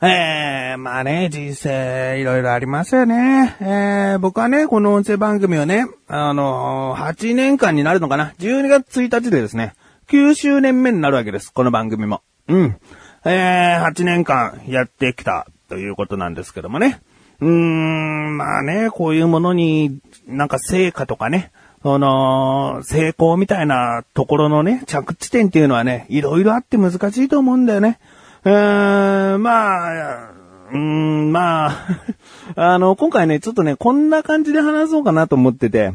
えー、まあね、人生いろいろありますよね。えー、僕はね、この音声番組をね、あのー、8年間になるのかな。12月1日でですね、9周年目になるわけです。この番組も。うん。えー、8年間やってきたということなんですけどもね。うーん、まあね、こういうものになんか成果とかね、その、成功みたいなところのね、着地点っていうのはね、いろいろあって難しいと思うんだよね。えー、まあ、うーん、まあ、あの、今回ね、ちょっとね、こんな感じで話そうかなと思ってて、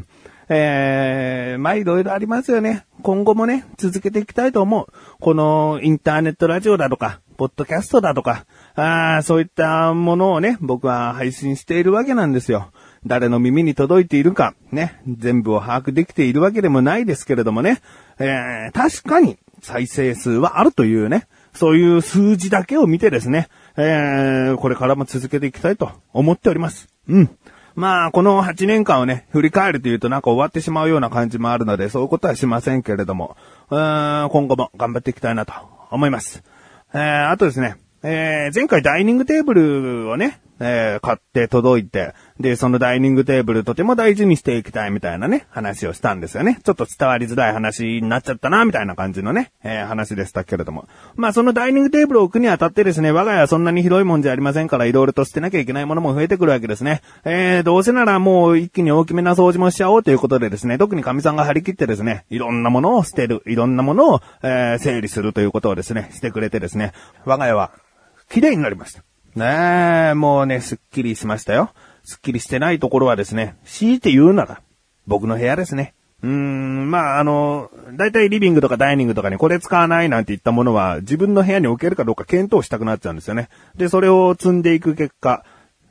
えー、まあいろいろありますよね。今後もね、続けていきたいと思う。このインターネットラジオだとか、ポッドキャストだとか、あそういったものをね、僕は配信しているわけなんですよ。誰の耳に届いているか、ね、全部を把握できているわけでもないですけれどもね、えー、確かに再生数はあるというね、そういう数字だけを見てですね、えー、これからも続けていきたいと思っております。うん。まあ、この8年間をね、振り返るというとなんか終わってしまうような感じもあるので、そういうことはしませんけれども、うん今後も頑張っていきたいなと思います。えー、あとですね、えー、前回ダイニングテーブルをね、えー、買って届いて、で、そのダイニングテーブルとても大事にしていきたいみたいなね、話をしたんですよね。ちょっと伝わりづらい話になっちゃったな、みたいな感じのね、えー、話でしたけれども。まあ、そのダイニングテーブルを置くにあたってですね、我が家はそんなに広いもんじゃありませんから、いろいろと捨てなきゃいけないものも増えてくるわけですね。えー、どうせならもう一気に大きめな掃除もしちゃおうということでですね、特に神さんが張り切ってですね、いろんなものを捨てる、いろんなものを、えー、整理するということをですね、してくれてですね、我が家は綺麗になりました。ねえ、もうね、すっきりしましたよ。すっきりしてないところはですね、強いて言うなら、僕の部屋ですね。うーん、まあ、あの、だいたいリビングとかダイニングとかにこれ使わないなんて言ったものは自分の部屋に置けるかどうか検討したくなっちゃうんですよね。で、それを積んでいく結果、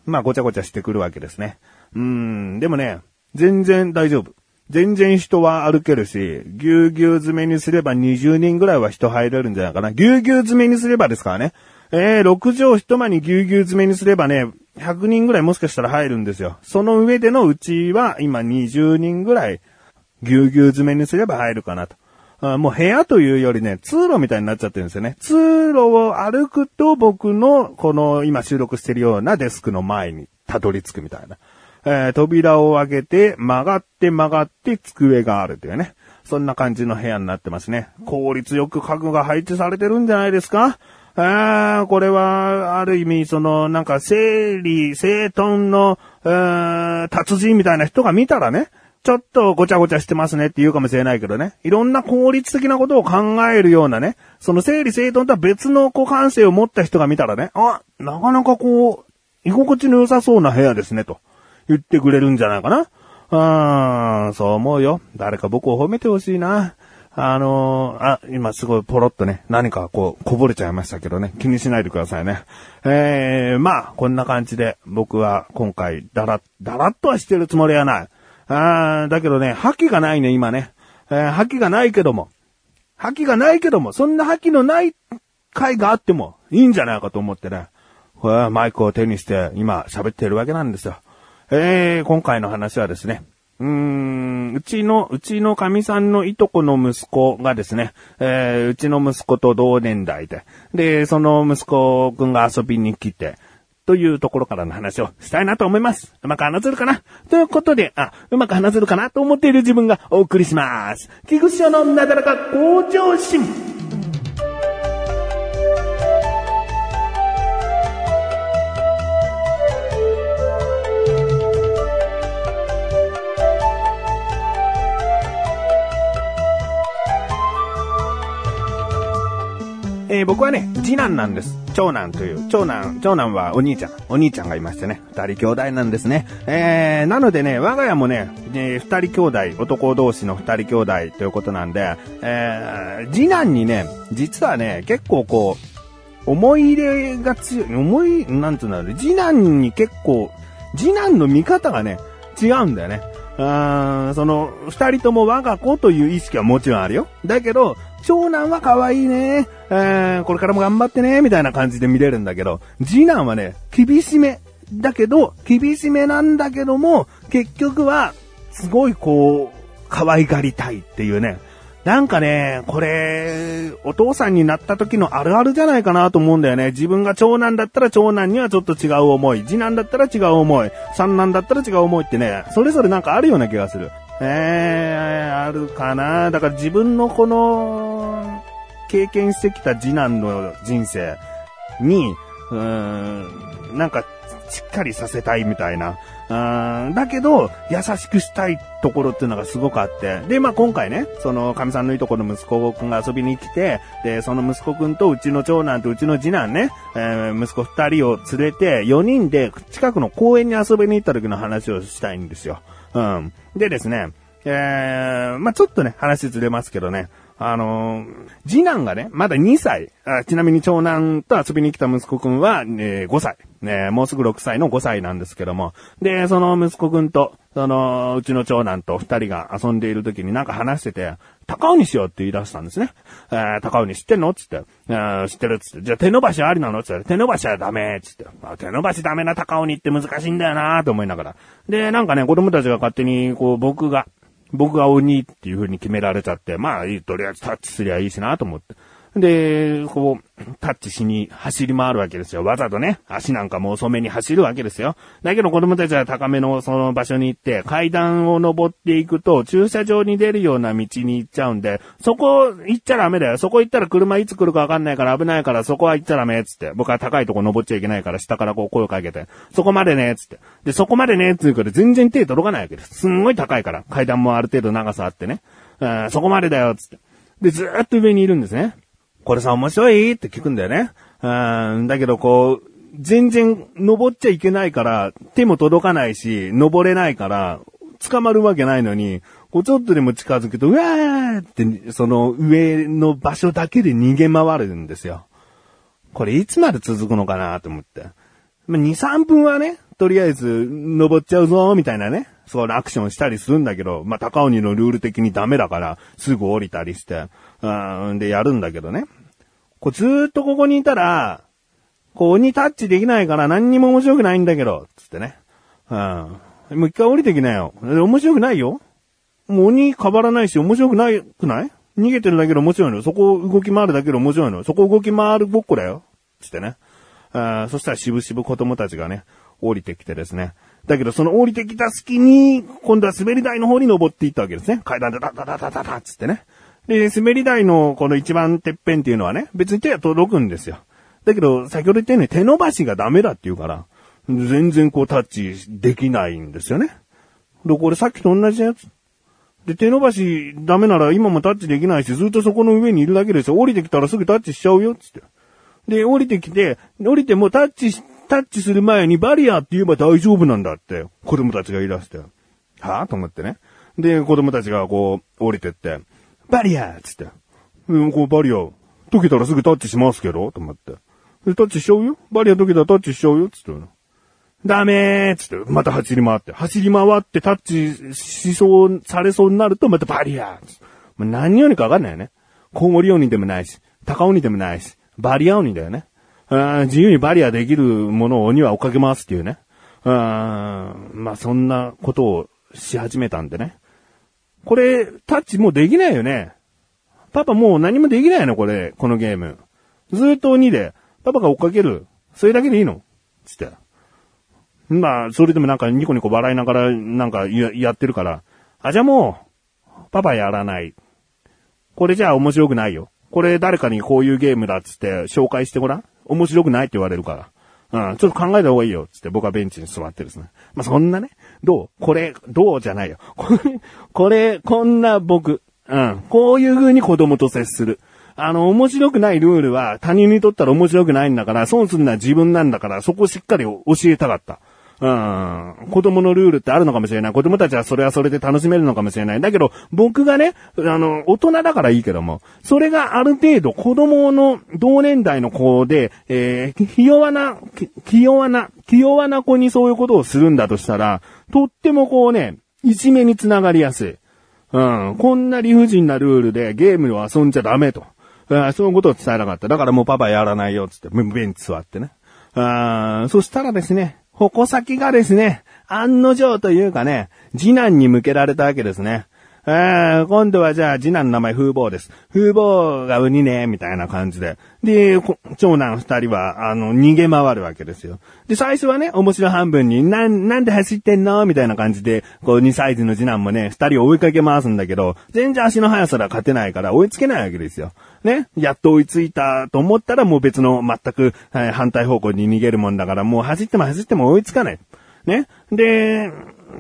まあ、ごちゃごちゃしてくるわけですね。うーん、でもね、全然大丈夫。全然人は歩けるし、ぎゅうぎゅう詰めにすれば20人ぐらいは人入れるんじゃないかな。ぎゅうぎゅう詰めにすればですからね。えー、6畳一間にぎゅうぎゅう詰めにすればね、100人ぐらいもしかしたら入るんですよ。その上でのうちは今20人ぐらいぎゅうぎゅう詰めにすれば入るかなと。あもう部屋というよりね、通路みたいになっちゃってるんですよね。通路を歩くと僕のこの今収録してるようなデスクの前にたどり着くみたいな。えー、扉を開けて曲がって曲がって机があるというね。そんな感じの部屋になってますね。効率よく家具が配置されてるんじゃないですかああ、これは、ある意味、その、なんか、整理、整頓の、達人みたいな人が見たらね、ちょっとごちゃごちゃしてますねって言うかもしれないけどね。いろんな効率的なことを考えるようなね、その整理整頓とは別の股関性を持った人が見たらね、あ、なかなかこう、居心地の良さそうな部屋ですね、と言ってくれるんじゃないかな。あー、そう思うよ。誰か僕を褒めてほしいな。あのー、あ、今すごいポロッとね、何かこう、こぼれちゃいましたけどね、気にしないでくださいね。えー、まあ、こんな感じで、僕は今回、だら、だらっとはしてるつもりはない。あー、だけどね、覇気がないね、今ね。えー、覇気がないけども、覇気がないけども、そんな覇気のない回があっても、いいんじゃないかと思ってね、これマイクを手にして、今喋ってるわけなんですよ。えー、今回の話はですね、うーん、うちの、うちの神さんのいとこの息子がですね、えー、うちの息子と同年代で、で、その息子くんが遊びに来て、というところからの話をしたいなと思います。うまく話せるかな？ということで、あ、うまく話せるかなと思っている自分がお送りします。菊池のなだらか向上心。僕はね、次男なんです。長男という、長男、長男はお兄ちゃん、お兄ちゃんがいましてね、二人兄弟なんですね。えー、なのでね、我が家もね、えー、二人兄弟、男同士の二人兄弟ということなんで、えー、次男にね、実はね、結構こう、思い入れが強い、思い、なんつうんだろう、次男に結構、次男の見方がね、違うんだよね。あその、二人とも我が子という意識はもちろんあるよ。だけど、長男は可愛いね、えー、これからも頑張ってね、みたいな感じで見れるんだけど、次男はね、厳しめ。だけど、厳しめなんだけども、結局は、すごいこう、可愛がりたいっていうね、なんかね、これ、お父さんになった時のあるあるじゃないかなと思うんだよね。自分が長男だったら長男にはちょっと違う思い。次男だったら違う思い。三男だったら違う思いってね、それぞれなんかあるような気がする。えー、あるかな。だから自分のこの、経験してきた次男の人生に、うーん、なんか、しっかりさせたいみたいな。うんだけど、優しくしたいところっていうのがすごくあって。で、まあ今回ね、その、神さんのいとこの息子くんが遊びに来て、で、その息子くんとうちの長男とうちの次男ね、えー、息子二人を連れて、4人で近くの公園に遊びに行った時の話をしたいんですよ。うん。でですね、えー、まあちょっとね、話ずれますけどね、あのー、次男がね、まだ2歳あ。ちなみに長男と遊びに来た息子くんは、えー、5歳。ね、もうすぐ6歳の5歳なんですけども。で、その息子くんと、その、うちの長男と2人が遊んでいる時になんか話してて、高尾にしようって言い出したんですね。えー、高尾に知ってんのつって、えー、知ってるつって。じゃあ手伸ばしありなのつって。手伸ばしはダメつって。まあ手伸ばしダメな高尾にって難しいんだよなと思いながら。で、なんかね、子供たちが勝手に、こう、僕が、僕が鬼っていう風に決められちゃって、まあいい、とりあえずタッチすりゃいいしなと思って。で、こう、タッチしに走り回るわけですよ。わざとね、足なんかも遅めに走るわけですよ。だけど子供たちは高めのその場所に行って、階段を登っていくと、駐車場に出るような道に行っちゃうんで、そこ行っちゃダメだよ。そこ行ったら車いつ来るかわかんないから危ないからそこは行っちゃダメ、つって。僕は高いとこ登っちゃいけないから下からこう声をかけて、そこまでね、つって。で、そこまでね、つうから全然手届かないわけです。すんごい高いから。階段もある程度長さあってね。うん、そこまでだよ、つって。で、ずーっと上にいるんですね。これさ、面白いって聞くんだよね。うん、だけどこう、全然登っちゃいけないから、手も届かないし、登れないから、捕まるわけないのに、こうちょっとでも近づくと、うわーって、その上の場所だけで逃げ回るんですよ。これいつまで続くのかなと思って。まあ、2、3分はね、とりあえず登っちゃうぞ、みたいなね。そうアクションしたりするんだけど、まあ、高鬼のルール的にダメだから、すぐ降りたりして、うん、でやるんだけどね。こうずーっとここにいたら、こう鬼タッチできないから何にも面白くないんだけど、つってね。うん。もう一回降りてきなよ。面白くないよ。もう鬼変わらないし面白くない？くない逃げてるだけで面白いの。そこ動き回るだけで面白いの。そこ動き回るごっこだよ。つってね。あそしたらしぶしぶ子供たちがね、降りてきてですね。だけどその降りてきた隙に、今度は滑り台の方に登っていったわけですね。階段でダダダダダダつってね。で、滑り台のこの一番てっぺんっていうのはね、別に手が届くんですよ。だけど、先ほど言ったように手伸ばしがダメだって言うから、全然こうタッチできないんですよね。で、これさっきと同じやつ。で、手伸ばしダメなら今もタッチできないし、ずっとそこの上にいるだけですよ。降りてきたらすぐタッチしちゃうよ、つって。で、降りてきて、降りてもタッチ、タッチする前にバリアって言えば大丈夫なんだって、子供たちが言い出して。はぁ？と思ってね。で、子供たちがこう、降りてって、バリアーつって。うん、こうバリア、解けたらすぐタッチしますけど？と思って。で、タッチしちゃうよ？バリア解けたらタッチしちゃうよ？つって。ダメーつって、また走り回って。走り回ってタッチしそう、されそうになると、またバリアーつって何よりかわかんないよね。コウモリ鬼でもないし、高鬼でもないし、バリア鬼だよね。自由にバリアできるものを鬼は追っかけますっていうね。まあそんなことをし始めたんでね。これ、タッチもうできないよね。パパもう何もできないのこれ、このゲーム。ずっと鬼で、パパが追っかける。それだけでいいの？つって。まあ、それでもなんかニコニコ笑いながらなんかやってるから。あ、じゃあもう、パパやらない。これじゃあ面白くないよ。これ誰かにこういうゲームだっつって紹介してごらん。面白くないって言われるから。うん、ちょっと考えた方がいいよ。つって僕はベンチに座ってですね。まあ、そんなね。どう？これ、どう？じゃないよ。これ、これ、こんな僕。うん。こういう風に子供と接する。あの、面白くないルールは他人にとったら面白くないんだから、損するのは自分なんだから、そこをしっかり教えたかった。うん。子供のルールってあるのかもしれない。子供たちはそれはそれで楽しめるのかもしれない。だけど、僕がね、あの、大人だからいいけども、それがある程度子供の同年代の子で、えー、ひ弱な、ひ弱な、ひ弱な子にそういうことをするんだとしたら、とってもこうね、いじめにつながりやすい。うん。こんな理不尽なルールでゲームを遊んじゃダメと。うん、そういうことを伝えなかった。だからもうパパやらないよっ、つって、ベンチ座ってね。あそしたらですね、矛先がですね、案の定というかね、次男に向けられたわけですね。えー、今度はじゃあ次男の名前風貌です。風貌がウニね、みたいな感じで。で、長男二人は、あの、逃げ回るわけですよ。で、最初はね、面白半分に、なん、なんで走ってんのみたいな感じで、こう、2歳児の次男もね、二人を追いかけ回すんだけど、全然足の速さでは勝てないから追いつけないわけですよ。ね、やっと追いついたと思ったらもう別の全く、はい、反対方向に逃げるもんだから、もう走っても走っても追いつかない。ね？で、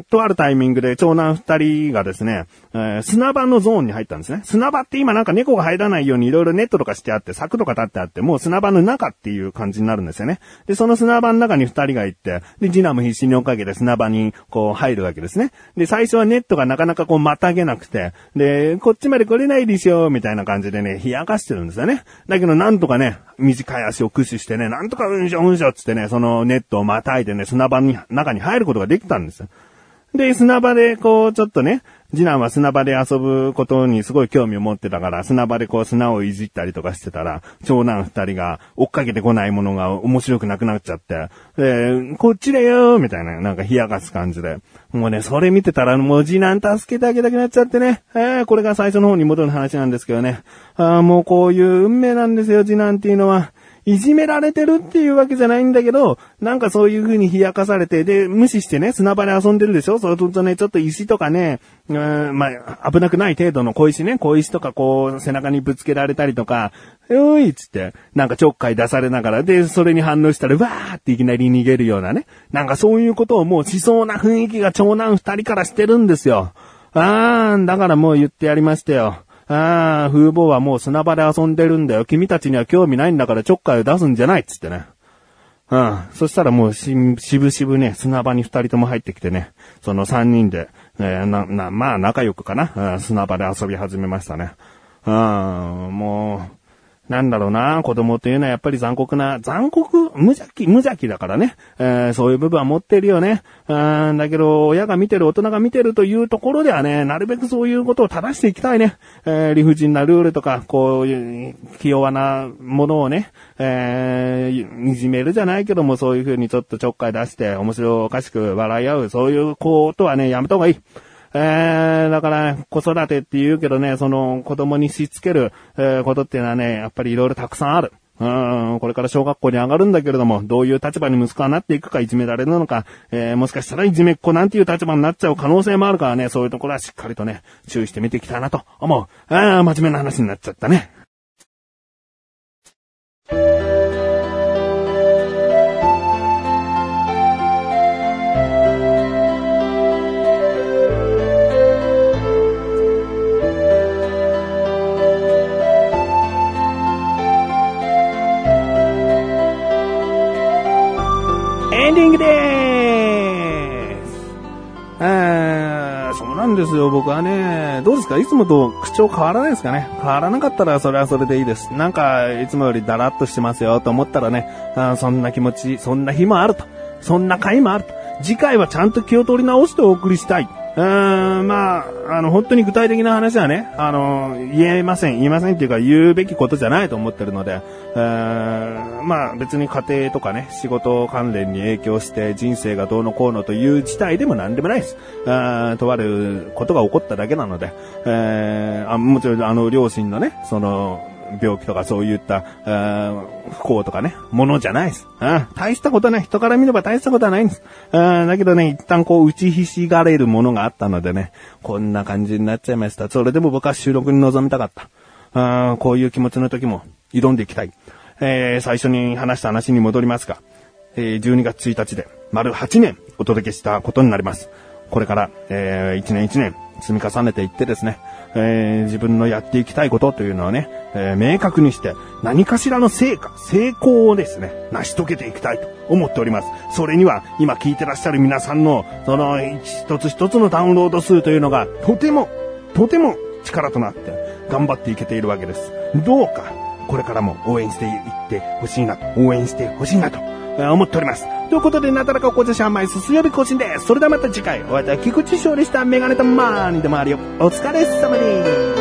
とあるタイミングで長男二人がですね、えー、砂場のゾーンに入ったんですね。砂場って今なんか猫が入らないようにいろいろネットとかしてあって、柵とか立ってあって、もう砂場の中っていう感じになるんですよね。で、その砂場の中に二人が行って、で、次男も必死に追っかけて砂場にこう入るわけですね。で、最初はネットがなかなかこうまたげなくて、で、こっちまで来れないでしょ、みたいな感じでね、冷やかしてるんですよね。だけどなんとかね、短い足を駆使してね、なんとかうんしょうんしょっつってね、そのネットをまたいでね、砂場に、中に入ることができたんですよ。で、砂場でこう、ちょっとね、次男は砂場で遊ぶことにすごい興味を持ってたから、砂場でこう砂をいじったりとかしてたら、長男二人が追っかけてこないものが面白くなくなっちゃって、で、こっちだよみたいな、なんか冷やかす感じで。もうね、それ見てたらもう次男助けてあげたくなっちゃってね。えー、これが最初の方に戻る話なんですけどね。あもうこういう運命なんですよ、次男っていうのは。いじめられてるっていうわけじゃないんだけど、なんかそういう風に冷やかされて、で、無視してね、砂場で遊んでるでしょ？そうするとね、ちょっと石とかね、うん、まあ、危なくない程度の小石ね、小石とかこう、背中にぶつけられたりとか、よいっつって、なんかちょっかい出されながら、で、それに反応したら、わーっていきなり逃げるようなね。なんかそういうことをもうしそうな雰囲気が長男二人からしてるんですよ。あー、だからもう言ってやりましたよ。ああ、風貌はもう砂場で遊んでるんだよ。君たちには興味ないんだからちょっかいを出すんじゃないっつってね。うん。そしたらもうし、しぶしぶね、砂場に二人とも入ってきてね、その三人で、えー、な、な、まあ仲良くかな、うん、砂場で遊び始めましたね。うん、もう、なんだろうな、子供っていうのはやっぱり残酷な、残酷無邪気、無邪気だからね。えー、そういう部分は持ってるよね。うん、だけど、親が見てる、大人が見てるというところではね、なるべくそういうことを正していきたいね。えー、理不尽なルールとか、こういう、気弱なものをね、えー、いじめるじゃないけども、そういうふうにちょっとちょっかい出して、面白おかしく笑い合う、そういうことはね、やめた方がいい。えー、だから、子育てって言うけどね、その子供にしつける、えー、ことっていうのはね、やっぱりいろいろたくさんある。うん、これから小学校に上がるんだけれども、どういう立場に息子はなっていくか、いじめられるのか、えー、もしかしたらいじめっ子なんていう立場になっちゃう可能性もあるからね、そういうところはしっかりとね、注意して見ていきたいなと思う。ああ、真面目な話になっちゃったね。んですよ、僕はね。どうですか？いつもと口調変わらないですかね？変わらなかったらそれはそれでいいです。なんか、いつもよりダラッとしてますよと思ったらね、あそんな気持ち、そんな日もあると。そんな回もあると。次回はちゃんと気を取り直してお送りしたい。うん、まあ、あの、本当に具体的な話はね、あの、言えません。言いませんっていうか言うべきことじゃないと思ってるので、うーん、まあ別に家庭とかね、仕事関連に影響して人生がどうのこうのという事態でも何でもないです。あとあることが起こっただけなので、えー、あもちろんあの両親のね、その、病気とかそういった、不幸とかね、ものじゃないです。大したことない。人から見れば大したことはないんです。だけどね、一旦こう打ちひしがれるものがあったのでね、こんな感じになっちゃいました。それでも僕は収録に臨みたかった。こういう気持ちの時も挑んでいきたい。えー、最初に話した話に戻りますが、えー、12月1日で丸8年お届けしたことになります。これから、えー、1年1年積み重ねていってですね、えー、自分のやっていきたいことというのはね、えー、明確にして何かしらの成果、成功をですね、成し遂げていきたいと思っております。それには今聞いてらっしゃる皆さんのその一つ一つのダウンロード数というのがとても、とても力となって頑張っていけているわけです。どうかこれからも応援していってほしいなと、応援してほしいなと思っております。ということで、なだらか紅茶シャンマイ水曜日更新です。それではまた次回、お会いいた菊池勝利したメガネとマーニでもあるよ。お疲れ様です。